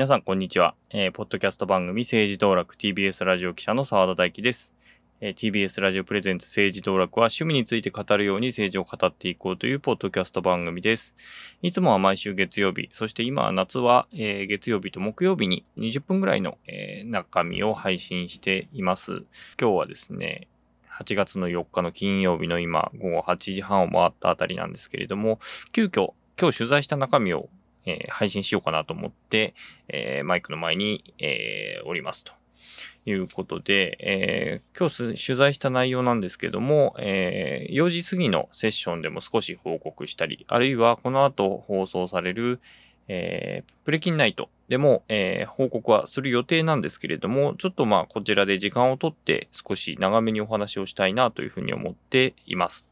皆さん、こんにちは。えー、ポッドキャスト番組政治道楽 TBS ラジオ記者の澤田大樹です。えー、TBS ラジオプレゼンツ政治道楽は趣味について語るように政治を語っていこうというポッドキャスト番組です。いつもは毎週月曜日、そして今は夏は、えー、月曜日と木曜日に20分ぐらいの、え中身を配信しています。今日はですね、8月の4日の金曜日の今、午後8時半を回ったあたりなんですけれども、急遽、今日取材した中身をえー、配信しようかなと思って、えー、マイクの前に、えー、おりますと。いうことで、えー、今日取材した内容なんですけども、えー、4時過ぎのセッションでも少し報告したり、あるいはこの後放送される、えー、プレキンナイトでも、えー、報告はする予定なんですけれども、ちょっとまあこちらで時間をとって少し長めにお話をしたいなというふうに思っています。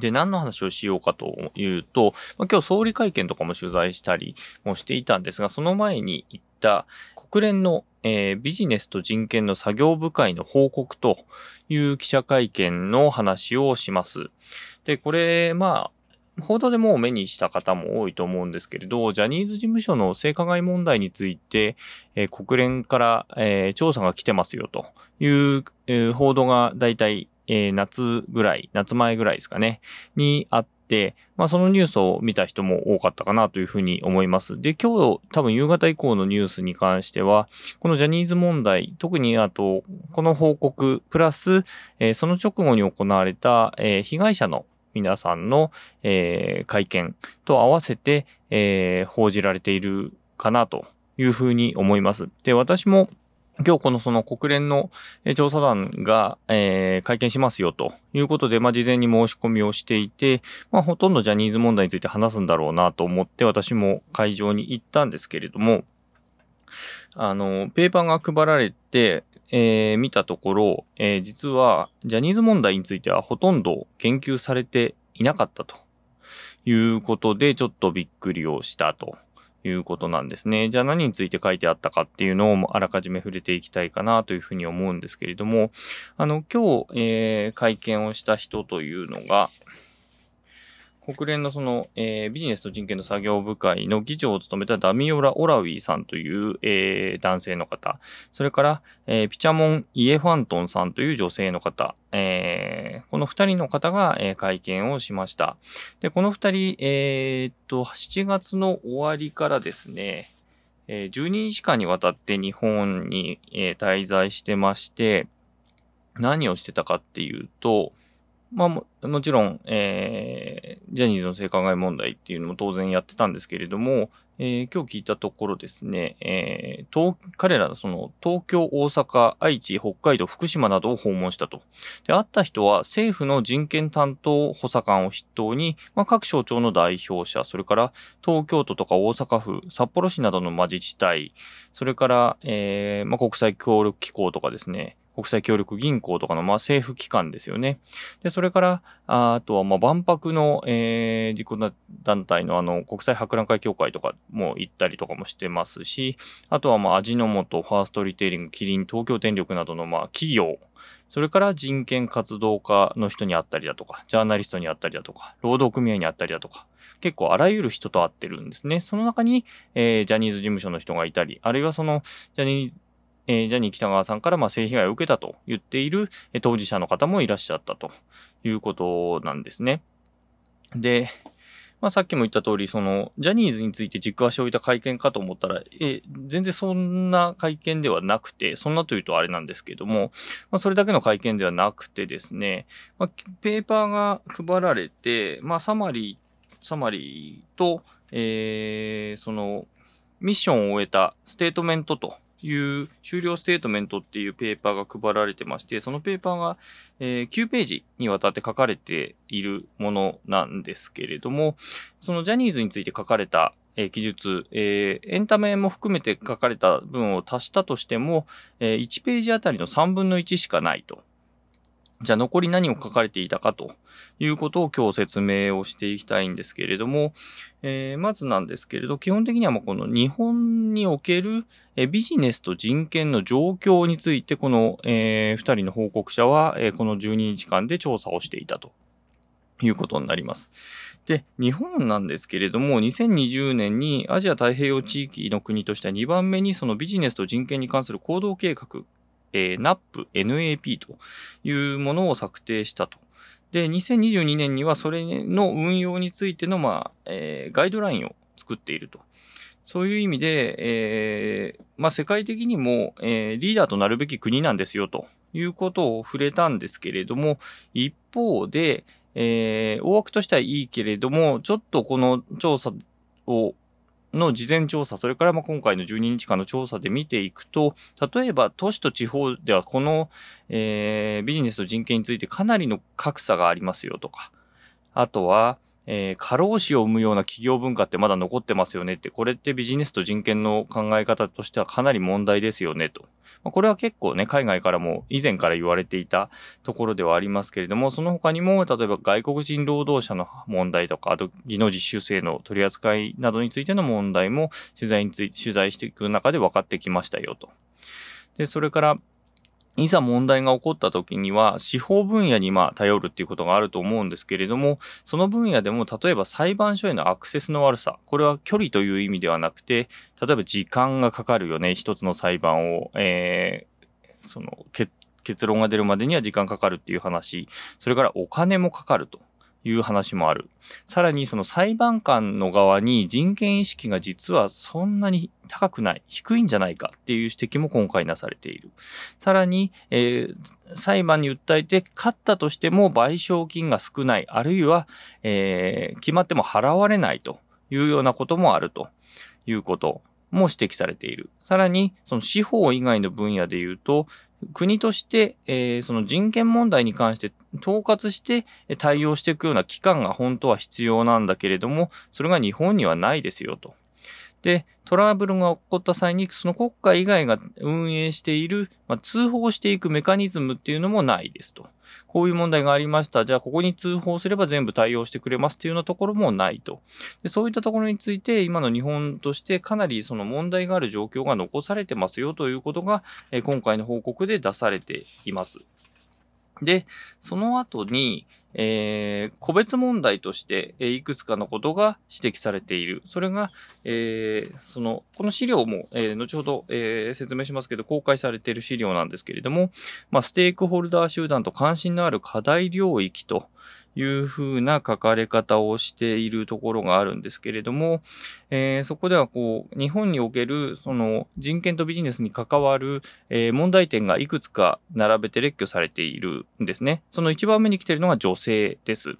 で、何の話をしようかというと、ま、今日総理会見とかも取材したりもしていたんですが、その前に言った国連の、えー、ビジネスと人権の作業部会の報告という記者会見の話をします。で、これ、まあ、報道でもう目にした方も多いと思うんですけれど、ジャニーズ事務所の性加害問題について、えー、国連から、えー、調査が来てますよという、えー、報道が大体えー、夏ぐらい、夏前ぐらいですかね、にあって、まあそのニュースを見た人も多かったかなというふうに思います。で、今日多分夕方以降のニュースに関しては、このジャニーズ問題、特にあと、この報告、プラス、えー、その直後に行われた、えー、被害者の皆さんの、えー、会見と合わせて、えー、報じられているかなというふうに思います。で、私も今日このその国連の調査団が、えー、会見しますよということで、まあ、事前に申し込みをしていて、まあ、ほとんどジャニーズ問題について話すんだろうなと思って私も会場に行ったんですけれども、あの、ペーパーが配られて、えー、見たところ、えー、実はジャニーズ問題についてはほとんど言及されていなかったということで、ちょっとびっくりをしたと。いうことなんですね。じゃあ何について書いてあったかっていうのをあらかじめ触れていきたいかなというふうに思うんですけれども、あの、今日、えー、会見をした人というのが、国連のその、えー、ビジネスと人権の作業部会の議長を務めたダミオラ・オラウィさんという、えー、男性の方、それから、えー、ピチャモン・イエファントンさんという女性の方、えー、この二人の方が、えー、会見をしました。で、この二人、えー、っと、7月の終わりからですね、え、12日間にわたって日本に、え、滞在してまして、何をしてたかっていうと、まあも、もちろん、えー、ジャニーズの性加害問題っていうのも当然やってたんですけれども、えー、今日聞いたところですね、えー、東彼らその東京、大阪、愛知、北海道、福島などを訪問したと。で、会った人は政府の人権担当補佐官を筆頭に、まあ、各省庁の代表者、それから東京都とか大阪府、札幌市などの自治体、それから、えーまあ、国際協力機構とかですね、国際協力銀行とかの、まあ、政府機関ですよね。で、それから、あとは、まあ、万博の、えー、自己団体の、あの、国際博覧会協会とかも行ったりとかもしてますし、あとは、まあ、味の素、ファーストリテイリング、キリン、東京電力などの、まあ、企業、それから人権活動家の人に会ったりだとか、ジャーナリストに会ったりだとか、労働組合に会ったりだとか、結構あらゆる人と会ってるんですね。その中に、えー、ジャニーズ事務所の人がいたり、あるいはその、ジャニーズえー、ジャニー北川さんからまあ性被害を受けたと言っている、当事者の方もいらっしゃったということなんですね。で、まあ、さっきも言った通り、その、ジャニーズについて軸足を置いた会見かと思ったら、え、全然そんな会見ではなくて、そんなというとあれなんですけども、まあ、それだけの会見ではなくてですね、まあ、ペーパーが配られて、まあ、サマリー、サマリーと、えー、その、ミッションを終えたステートメントという終了ステートメントっていうペーパーが配られてまして、そのペーパーが、えー、9ページにわたって書かれているものなんですけれども、そのジャニーズについて書かれた、えー、記述、えー、エンタメも含めて書かれた文を足したとしても、え、1ページあたりの3分の1しかないと。じゃあ残り何を書かれていたかということを今日説明をしていきたいんですけれども、えー、まずなんですけれど、基本的にはもうこの日本におけるビジネスと人権の状況について、この、えー、2人の報告者は、え、この12日間で調査をしていたということになります。で、日本なんですけれども、2020年にアジア太平洋地域の国としては2番目にそのビジネスと人権に関する行動計画、えー、NAP、NAP というものを策定したと。で、2022年にはそれの運用についての、まあ、えー、ガイドラインを作っていると。そういう意味で、えー、まあ、世界的にも、えー、リーダーとなるべき国なんですよということを触れたんですけれども、一方で、えー、大枠としてはいいけれども、ちょっとこの調査を、の事前調査、それからま今回の12日間の調査で見ていくと、例えば都市と地方ではこの、えー、ビジネスと人権についてかなりの格差がありますよとか、あとは、えー、過労死を生むような企業文化ってまだ残ってますよねって、これってビジネスと人権の考え方としてはかなり問題ですよねと。まあこれは結構ね、海外からも以前から言われていたところではありますけれども、その他にも、例えば外国人労働者の問題とか、あと技能実習生の取り扱いなどについての問題も取材につい、取材していく中で分かってきましたよと。で、それから、いざ問題が起こった時には、司法分野にまあ頼るっていうことがあると思うんですけれども、その分野でも例えば裁判所へのアクセスの悪さ、これは距離という意味ではなくて、例えば時間がかかるよね、一つの裁判を、えー、その結論が出るまでには時間かかるっていう話、それからお金もかかると。いう話もある。さらにその裁判官の側に人権意識が実はそんなに高くない、低いんじゃないかっていう指摘も今回なされている。さらに、えー、裁判に訴えて勝ったとしても賠償金が少ない、あるいは、えー、決まっても払われないというようなこともあるということも指摘されている。さらに、その司法以外の分野で言うと、国として、えー、その人権問題に関して統括して対応していくような機関が本当は必要なんだけれども、それが日本にはないですよと。で、トラブルが起こった際に、その国家以外が運営している、まあ、通報していくメカニズムっていうのもないですと。こういう問題がありました。じゃあ、ここに通報すれば全部対応してくれますっていうようなところもないと。でそういったところについて、今の日本としてかなりその問題がある状況が残されてますよということが、え今回の報告で出されています。で、その後に、えー、個別問題として、え、いくつかのことが指摘されている。それが、えー、その、この資料も、えー、後ほど、え、説明しますけど、公開されている資料なんですけれども、まあ、ステークホルダー集団と関心のある課題領域と、いうふうな書かれ方をしているところがあるんですけれども、えー、そこではこう、日本におけるその人権とビジネスに関わる、えー、問題点がいくつか並べて列挙されているんですね。その一番目に来ているのが女性です。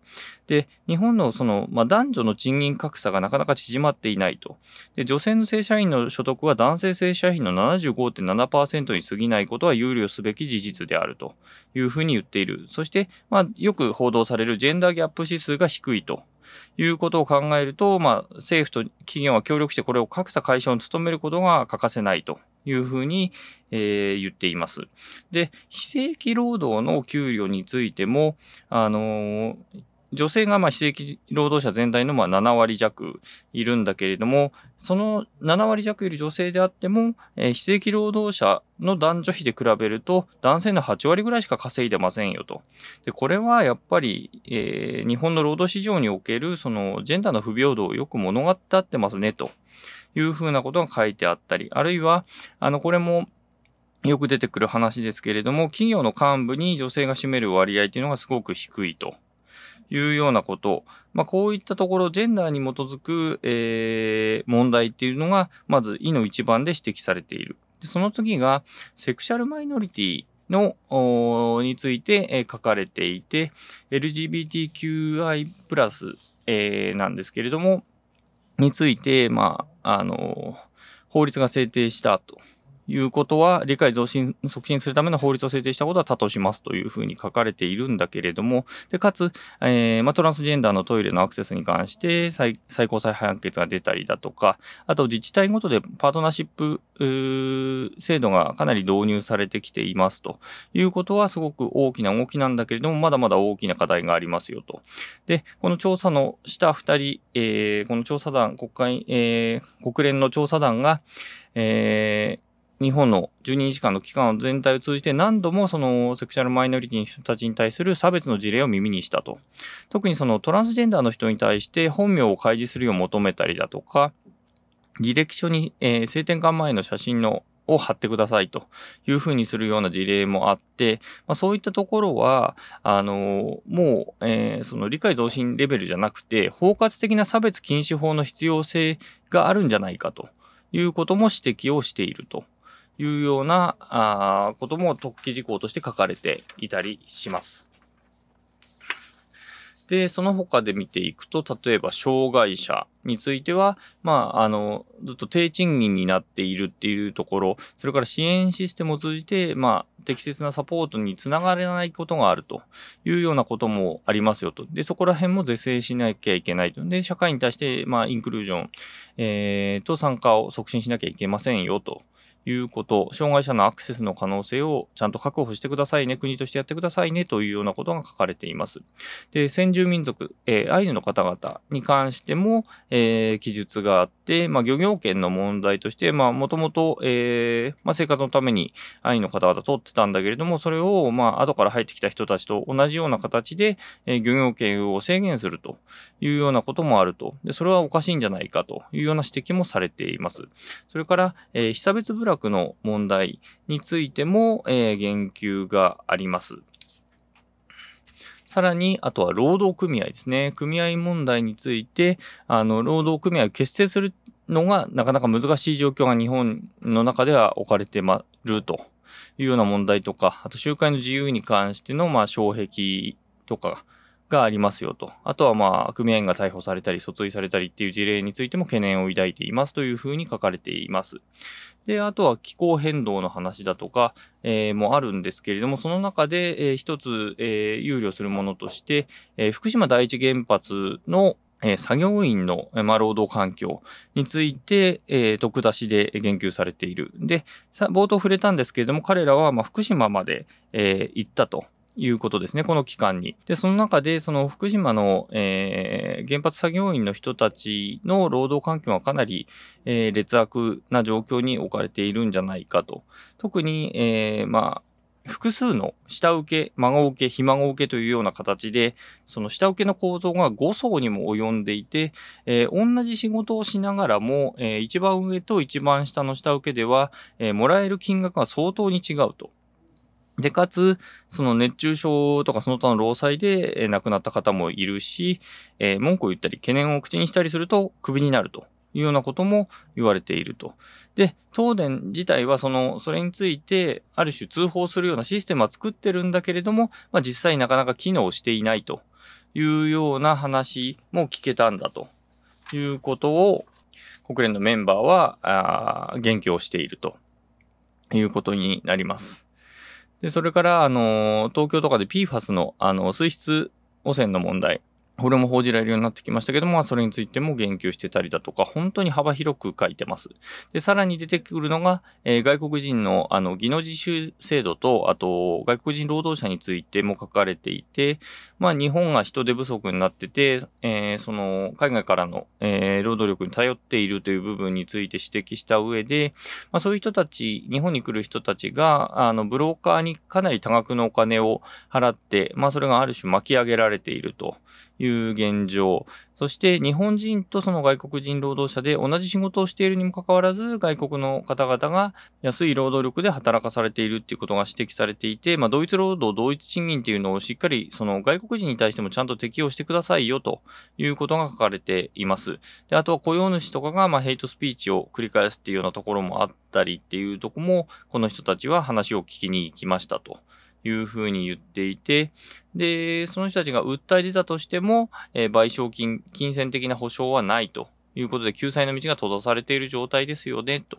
で、日本のその、まあ、男女の賃金格差がなかなか縮まっていないと。で、女性の正社員の所得は男性正社員の75.7%に過ぎないことは憂慮すべき事実であるというふうに言っている。そして、まあ、よく報道されるジェンダーギャップ指数が低いということを考えると、まあ、政府と企業は協力してこれを格差解消に努めることが欠かせないというふうに、えー、言っています。で、非正規労働の給与についても、あのー、女性がまあ非正規労働者全体のまあ7割弱いるんだけれども、その7割弱いる女性であっても、えー、非正規労働者の男女比で比べると男性の8割ぐらいしか稼いでませんよと。で、これはやっぱり、えー、日本の労働市場におけるそのジェンダーの不平等をよく物語ってますねというふうなことが書いてあったり、あるいは、あの、これもよく出てくる話ですけれども、企業の幹部に女性が占める割合っていうのがすごく低いと。いうようなこと、まあ、こういったところ、ジェンダーに基づく、えー、問題っていうのが、まず、いの一番で指摘されている。でその次が、セクシャルマイノリティの、について、えー、書かれていて、LGBTQI+, プラスえー、なんですけれども、について、まあ、あの法律が制定したということは、理解増進、促進するための法律を制定したことは多としますというふうに書かれているんだけれども、で、かつ、えー、まあ、トランスジェンダーのトイレのアクセスに関して最、最高裁判決が出たりだとか、あと自治体ごとでパートナーシップ、制度がかなり導入されてきていますということはすごく大きな動きなんだけれども、まだまだ大きな課題がありますよと。で、この調査のした二人、えー、この調査団、国会、えー、国連の調査団が、えー日本の12日間の期間全体を通じて何度もそのセクシャルマイノリティの人たちに対する差別の事例を耳にしたと。特にそのトランスジェンダーの人に対して本名を開示するよう求めたりだとか、履歴書に、えー、性転換前の写真のを貼ってくださいというふうにするような事例もあって、まあ、そういったところは、あの、もう、えー、その理解増進レベルじゃなくて、包括的な差別禁止法の必要性があるんじゃないかということも指摘をしているというようなあことも特記事項として書かれていたりします。で、その他で見ていくと、例えば障害者については、まあ、あの、ずっと低賃金になっているっていうところ、それから支援システムを通じて、まあ、適切なサポートにつながれないことがあるというようなこともありますよと。で、そこら辺も是正しなきゃいけないと。で、社会に対して、まあ、インクルージョン、えー、と参加を促進しなきゃいけませんよと。いうこと、障害者のアクセスの可能性をちゃんと確保してくださいね、国としてやってくださいねというようなことが書かれています。で、先住民族、えー、アイヌの方々に関しても、えー、記述があって、まあ、漁業権の問題として、まあ、もともと、えー、まあ、生活のためにアイヌの方々取ってたんだけれども、それを、まあ、後から入ってきた人たちと同じような形で、えー、漁業権を制限するというようなこともあると。で、それはおかしいんじゃないかというような指摘もされています。それから、えー、被差別部落の問題についても、えー、言及があります。さらに、あとは労働組合ですね。組合問題について、あの、労働組合を結成するのがなかなか難しい状況が日本の中では置かれてまるというような問題とか、あと集会の自由に関しての、まあ、障壁とか、がありますよと。あとはまあ、組合員が逮捕されたり、訴追されたりっていう事例についても懸念を抱いていますというふうに書かれています。で、あとは気候変動の話だとか、えー、もあるんですけれども、その中で、えー、一つ、えー、憂慮するものとして、えー、福島第一原発のえ、作業員の、ま、労働環境について、えー、徳出しで言及されている。で、冒頭触れたんですけれども、彼らは、まあ、福島まで、えー、行ったと。いうことですね、この期間に。で、その中で、その福島の、えー、原発作業員の人たちの労働環境はかなり、えー、劣悪な状況に置かれているんじゃないかと。特に、えー、まあ、複数の下請け、孫請け、ひ孫請けというような形で、その下請けの構造が5層にも及んでいて、えー、同じ仕事をしながらも、えー、一番上と一番下の下請けでは、えー、もらえる金額が相当に違うと。で、かつ、その熱中症とかその他の労災で亡くなった方もいるし、えー、文句を言ったり懸念を口にしたりするとクビになるというようなことも言われていると。で、東電自体はその、それについて、ある種通報するようなシステムは作ってるんだけれども、まあ実際なかなか機能していないというような話も聞けたんだということを、国連のメンバーは、あ言及をしているということになります。で、それから、あの、東京とかで PFAS の、あの、水質汚染の問題。これも報じられるようになってきましたけども、それについても言及してたりだとか、本当に幅広く書いてます。で、さらに出てくるのが、えー、外国人の、あの、技能実習制度と、あと、外国人労働者についても書かれていて、まあ、日本が人手不足になってて、えー、その、海外からの、えー、労働力に頼っているという部分について指摘した上で、まあ、そういう人たち、日本に来る人たちが、あの、ブローカーにかなり多額のお金を払って、まあ、それがある種巻き上げられていると。いう現状。そして日本人とその外国人労働者で同じ仕事をしているにもかかわらず、外国の方々が安い労働力で働かされているっていうことが指摘されていて、まあ、同一労働、同一賃金っていうのをしっかりその外国人に対してもちゃんと適用してくださいよということが書かれています。で、あとは雇用主とかがまあヘイトスピーチを繰り返すっていうようなところもあったりっていうとこも、この人たちは話を聞きに行きましたと。いうふうに言っていて、で、その人たちが訴え出たとしても、えー、賠償金、金銭的な保証はないと。いうことで、救済の道が閉ざされている状態ですよね、と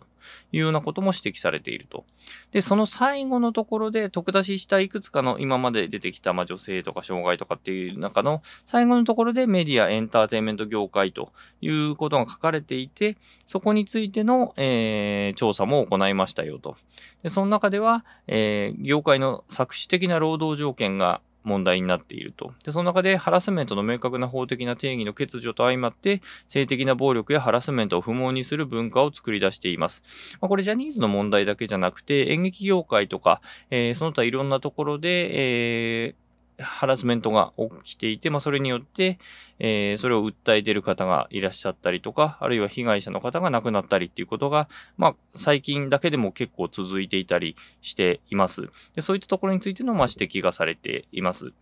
いうようなことも指摘されていると。で、その最後のところで、特出ししたいくつかの今まで出てきた、まあ、女性とか障害とかっていう中の最後のところでメディア、エンターテインメント業界ということが書かれていて、そこについての、えー、調査も行いましたよと。で、その中では、えー、業界の搾取的な労働条件が問題になっていると。で、その中でハラスメントの明確な法的な定義の欠如と相まって、性的な暴力やハラスメントを不毛にする文化を作り出しています。まあ、これジャニーズの問題だけじゃなくて、演劇業界とか、えー、その他いろんなところで、えーハラスメントが起きていて、まあ、それによって、えー、それを訴えている方がいらっしゃったりとか、あるいは被害者の方が亡くなったりっていうことが、まあ、最近だけでも結構続いていたりしています。でそういったところについての、まあ、指摘がされています。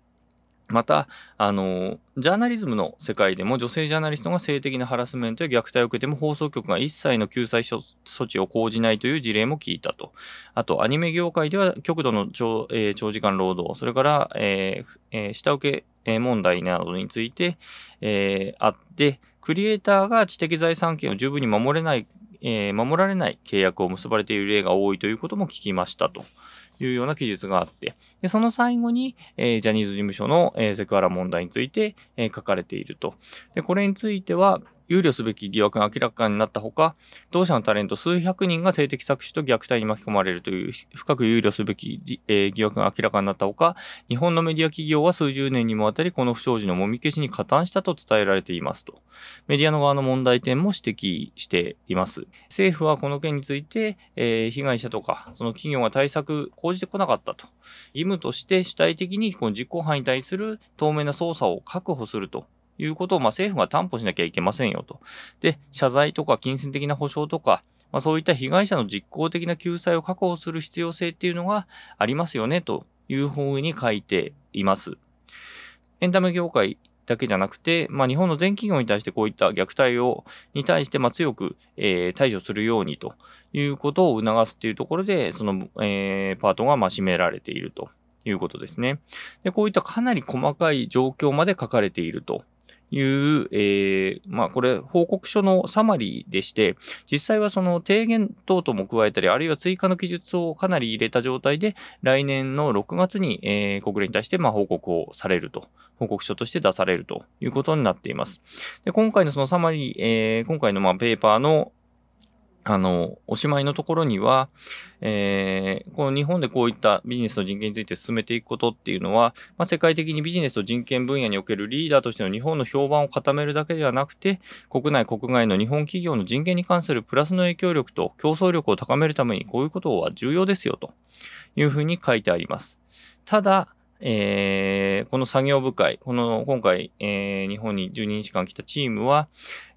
また、あの、ジャーナリズムの世界でも女性ジャーナリストが性的なハラスメントや虐待を受けても放送局が一切の救済措置を講じないという事例も聞いたと。あと、アニメ業界では極度の長,、えー、長時間労働、それから、えーえー、下請け問題などについて、えー、あって、クリエイターが知的財産権を十分に守れない、えー、守られない契約を結ばれている例が多いということも聞きましたと。いうような記述があって、でその最後に、えー、ジャニーズ事務所の、えー、セクハラ問題について、えー、書かれていると。で、これについては、憂慮すべき疑惑が明らかになったほか、同社のタレント数百人が性的搾取と虐待に巻き込まれるという深く憂慮すべき、えー、疑惑が明らかになったほか、日本のメディア企業は数十年にもわたりこの不祥事のもみ消しに加担したと伝えられていますと。メディアの側の問題点も指摘しています。政府はこの件について、えー、被害者とか、その企業が対策講じてこなかったと。義務として主体的にこの実行犯に対する透明な捜査を確保するということを、まあ、政府が担保しなきゃいけませんよと。で、謝罪とか金銭的な保障とか、まあ、そういった被害者の実効的な救済を確保する必要性っていうのがありますよね、というふうに書いています。エンタメ業界だけじゃなくて、まあ、日本の全企業に対してこういった虐待を、に対して、ま強く、えー、対処するようにということを促すというところで、その、えー、パートが、ま占められているということですね。で、こういったかなり細かい状況まで書かれているという、えー、まあこれ報告書のサマリーでして、実際はその提言等々も加えたり、あるいは追加の記述をかなり入れた状態で、来年の6月に、えー、国連に対してまあ報告をされると、報告書として出されるということになっています。で今回のそのサマリー、えー、今回のまあペーパーのあの、おしまいのところには、えー、この日本でこういったビジネスと人権について進めていくことっていうのは、まあ、世界的にビジネスと人権分野におけるリーダーとしての日本の評判を固めるだけではなくて、国内国外の日本企業の人権に関するプラスの影響力と競争力を高めるためにこういうことは重要ですよというふうに書いてあります。ただ、えー、この作業部会、この今回、えー、日本に12日間来たチームは、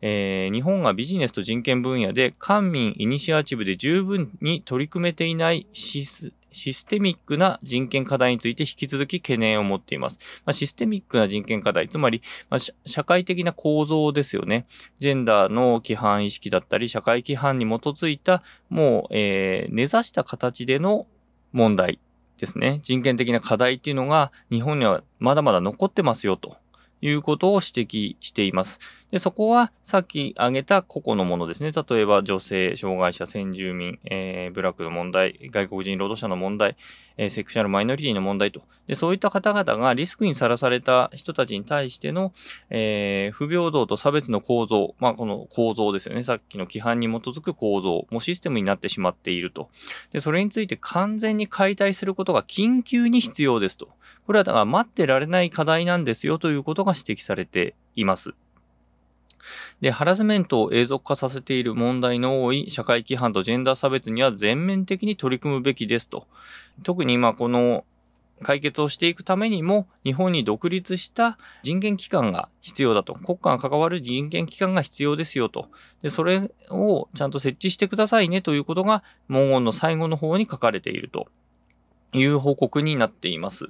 えー、日本がビジネスと人権分野で官民イニシアチブで十分に取り組めていないシスシステミックな人権課題について引き続き懸念を持っています。まあ、システミックな人権課題、つまり、まあ、社会的な構造ですよね。ジェンダーの規範意識だったり、社会規範に基づいた、もう、えー、根ざした形での問題ですね、人権的な課題っていうのが日本にはまだまだ残ってますよということを指摘しています。で、そこはさっき挙げた個々のものですね。例えば女性、障害者、先住民、えー、ブラックの問題、外国人労働者の問題、えー、セクシャルマイノリティの問題と。で、そういった方々がリスクにさらされた人たちに対しての、えー、不平等と差別の構造、まあ、この構造ですよね。さっきの規範に基づく構造、もシステムになってしまっていると。で、それについて完全に解体することが緊急に必要ですと。これはだから待ってられない課題なんですよということが指摘されています。で、ハラスメントを永続化させている問題の多い社会規範とジェンダー差別には全面的に取り組むべきですと。特に今この解決をしていくためにも、日本に独立した人権機関が必要だと。国家が関わる人権機関が必要ですよと。で、それをちゃんと設置してくださいねということが、文言の最後の方に書かれているという報告になっています。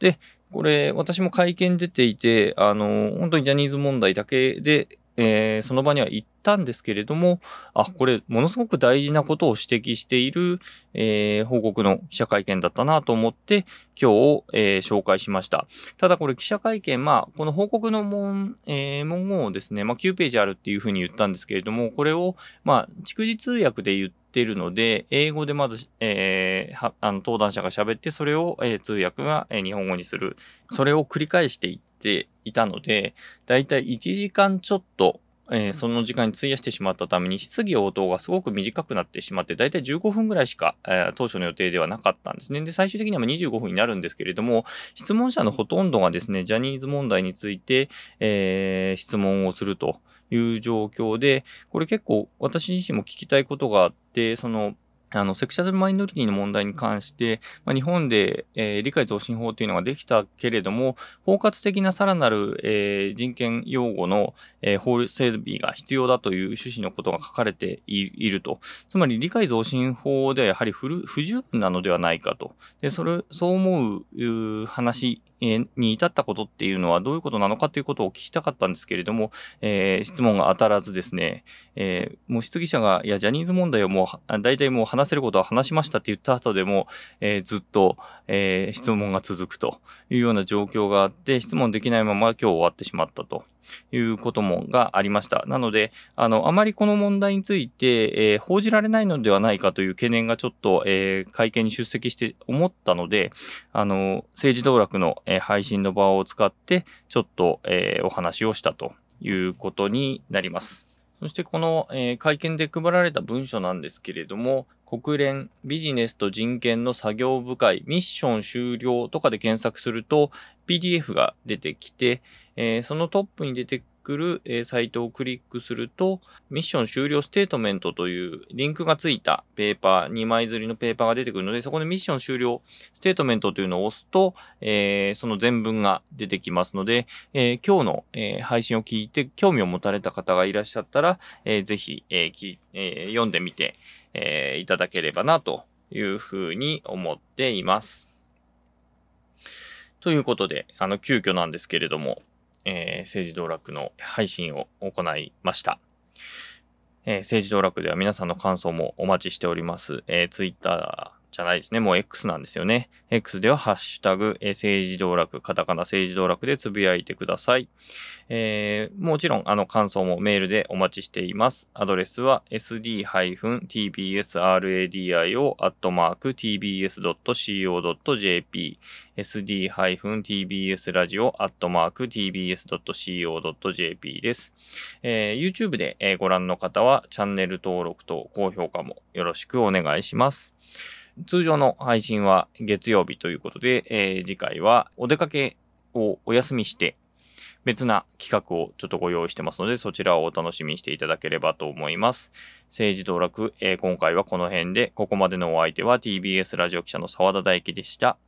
で、これ、私も会見出ていて、あの、本当にジャニーズ問題だけでえー、その場には行ったんですけれども、あ、これ、ものすごく大事なことを指摘している、えー、報告の記者会見だったなと思って、今日、えー、紹介しました。ただこれ記者会見、まあ、この報告の文、え、文言をですね、まあ、9ページあるっていうふうに言ったんですけれども、これを、まあ、逐次通訳で言ってるので、英語でまず、えー、あの登壇者が喋って、それを、えー、通訳が、えー、日本語にする。それを繰り返していっていたので、だいたい1時間ちょっとえー、その時間に費やしてしまったために、質疑応答がすごく短くなってしまって、だいたい15分ぐらいしか、えー、当初の予定ではなかったんですね。で、最終的には25分になるんですけれども、質問者のほとんどがですね、ジャニーズ問題について、えー、質問をするという状況で、これ結構私自身も聞きたいことがあって、その、あの、セクシャルマイノリティの問題に関して、まあ、日本で、えー、理解増進法というのができたけれども、包括的なさらなる、えー、人権擁護の、えー、法整備が必要だという趣旨のことが書かれていると。つまり、理解増進法ではやはり不十分なのではないかと。で、それ、そう思う話に至ったことっていうのはどういうことなのかということを聞きたかったんですけれども、えー、質問が当たらずですね、えー、もう質疑者が、いや、ジャニーズ問題をもう、大体もう話せることは話しましたって言った後でも、えー、ずっと、え質問が続くというような状況があって、質問できないまま今日終わってしまったと。いうこともがありました。なので、あの、あまりこの問題について、えー、報じられないのではないかという懸念がちょっと、えー、会見に出席して思ったので、あの、政治道楽の、えー、配信の場を使って、ちょっと、えお話をしたということになります。そしてこの、えー、会見で配られた文書なんですけれども、国連ビジネスと人権の作業部会ミッション終了とかで検索すると PDF が出てきて、えー、そのトップに出てくる、えー、サイトをクリックすると、ミッション終了ステートメントというリンクがついたペーパー、2枚刷りのペーパーが出てくるので、そこでミッション終了ステートメントというのを押すと、えー、その全文が出てきますので、え今日の、え配信を聞いて興味を持たれた方がいらっしゃったら、えー、ぜひ、えきえ読んでみて、えいただければなというふうに思っています。ということで、あの、急遽なんですけれども、えー、政治道楽の配信を行いました。えー、政治道楽では皆さんの感想もお待ちしております。えー、Twitter じゃないですね。もう X なんですよね。X ではハッシュタグ、えー、政治道楽、カタカナ政治道楽でつぶやいてください。えー、もちろん、あの、感想もメールでお待ちしています。アドレスは sd-tbsradio.tbs.co.jp sd-tbsradio.tbs.co.jp です。えー、YouTube で、ご覧の方はチャンネル登録と高評価もよろしくお願いします。通常の配信は月曜日ということで、えー、次回はお出かけをお休みして、別な企画をちょっとご用意してますので、そちらをお楽しみにしていただければと思います。政治道楽、えー、今回はこの辺で、ここまでのお相手は TBS ラジオ記者の沢田大樹でした。